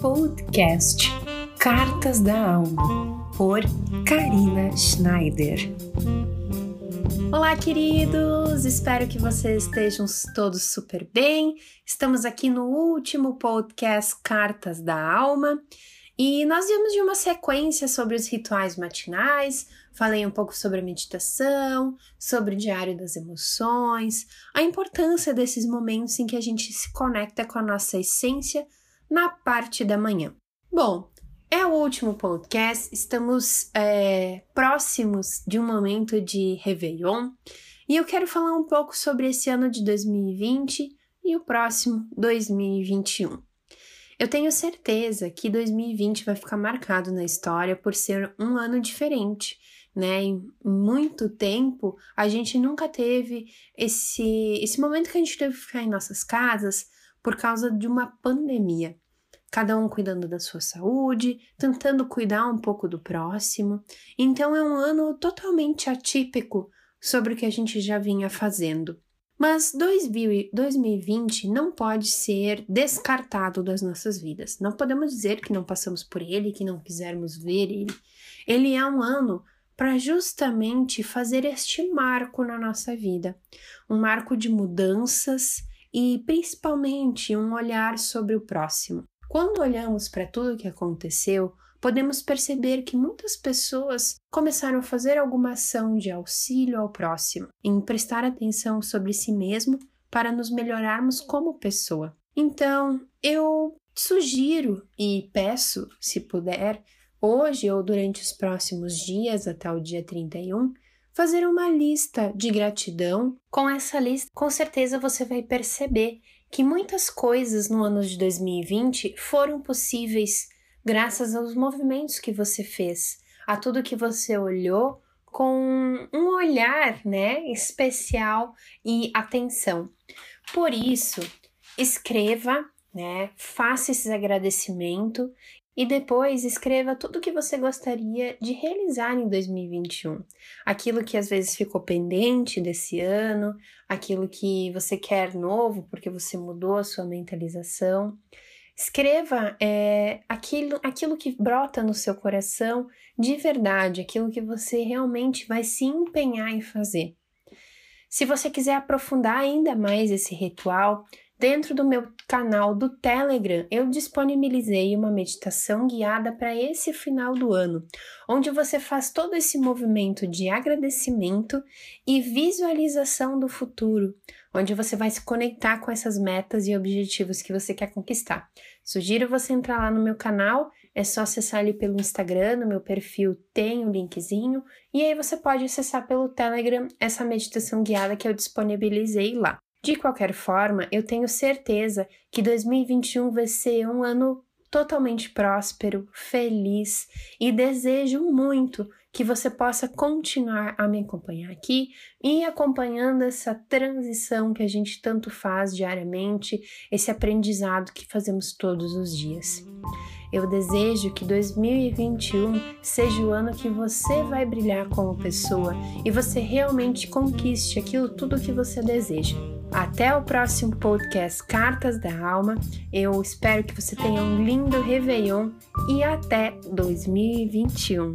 Podcast Cartas da Alma, por Karina Schneider. Olá, queridos! Espero que vocês estejam todos super bem. Estamos aqui no último podcast Cartas da Alma e nós vimos de uma sequência sobre os rituais matinais. Falei um pouco sobre a meditação, sobre o diário das emoções, a importância desses momentos em que a gente se conecta com a nossa essência na parte da manhã. Bom, é o último podcast, estamos é, próximos de um momento de Réveillon e eu quero falar um pouco sobre esse ano de 2020 e o próximo 2021. Eu tenho certeza que 2020 vai ficar marcado na história por ser um ano diferente, né? Em muito tempo a gente nunca teve esse, esse momento que a gente teve que ficar em nossas casas por causa de uma pandemia cada um cuidando da sua saúde, tentando cuidar um pouco do próximo. Então é um ano totalmente atípico sobre o que a gente já vinha fazendo. Mas 2020 não pode ser descartado das nossas vidas. Não podemos dizer que não passamos por ele, que não quisermos ver ele. Ele é um ano para justamente fazer este marco na nossa vida um marco de mudanças e principalmente um olhar sobre o próximo. Quando olhamos para tudo o que aconteceu, podemos perceber que muitas pessoas começaram a fazer alguma ação de auxílio ao próximo, em prestar atenção sobre si mesmo para nos melhorarmos como pessoa. Então, eu sugiro e peço, se puder, hoje ou durante os próximos dias até o dia 31, fazer uma lista de gratidão. Com essa lista, com certeza você vai perceber que muitas coisas no ano de 2020 foram possíveis graças aos movimentos que você fez, a tudo que você olhou com um olhar, né, especial e atenção. Por isso, escreva, né, faça esse agradecimento e depois escreva tudo o que você gostaria de realizar em 2021. Aquilo que às vezes ficou pendente desse ano, aquilo que você quer novo porque você mudou a sua mentalização. Escreva é, aquilo, aquilo que brota no seu coração de verdade, aquilo que você realmente vai se empenhar em fazer. Se você quiser aprofundar ainda mais esse ritual, Dentro do meu canal do Telegram, eu disponibilizei uma meditação guiada para esse final do ano, onde você faz todo esse movimento de agradecimento e visualização do futuro, onde você vai se conectar com essas metas e objetivos que você quer conquistar. Sugiro você entrar lá no meu canal, é só acessar ali pelo Instagram, no meu perfil tem o um linkzinho, e aí você pode acessar pelo Telegram essa meditação guiada que eu disponibilizei lá. De qualquer forma, eu tenho certeza que 2021 vai ser um ano totalmente próspero, feliz e desejo muito que você possa continuar a me acompanhar aqui e acompanhando essa transição que a gente tanto faz diariamente, esse aprendizado que fazemos todos os dias. Eu desejo que 2021 seja o ano que você vai brilhar como pessoa e você realmente conquiste aquilo tudo que você deseja. Até o próximo podcast Cartas da Alma. Eu espero que você tenha um lindo Réveillon e até 2021.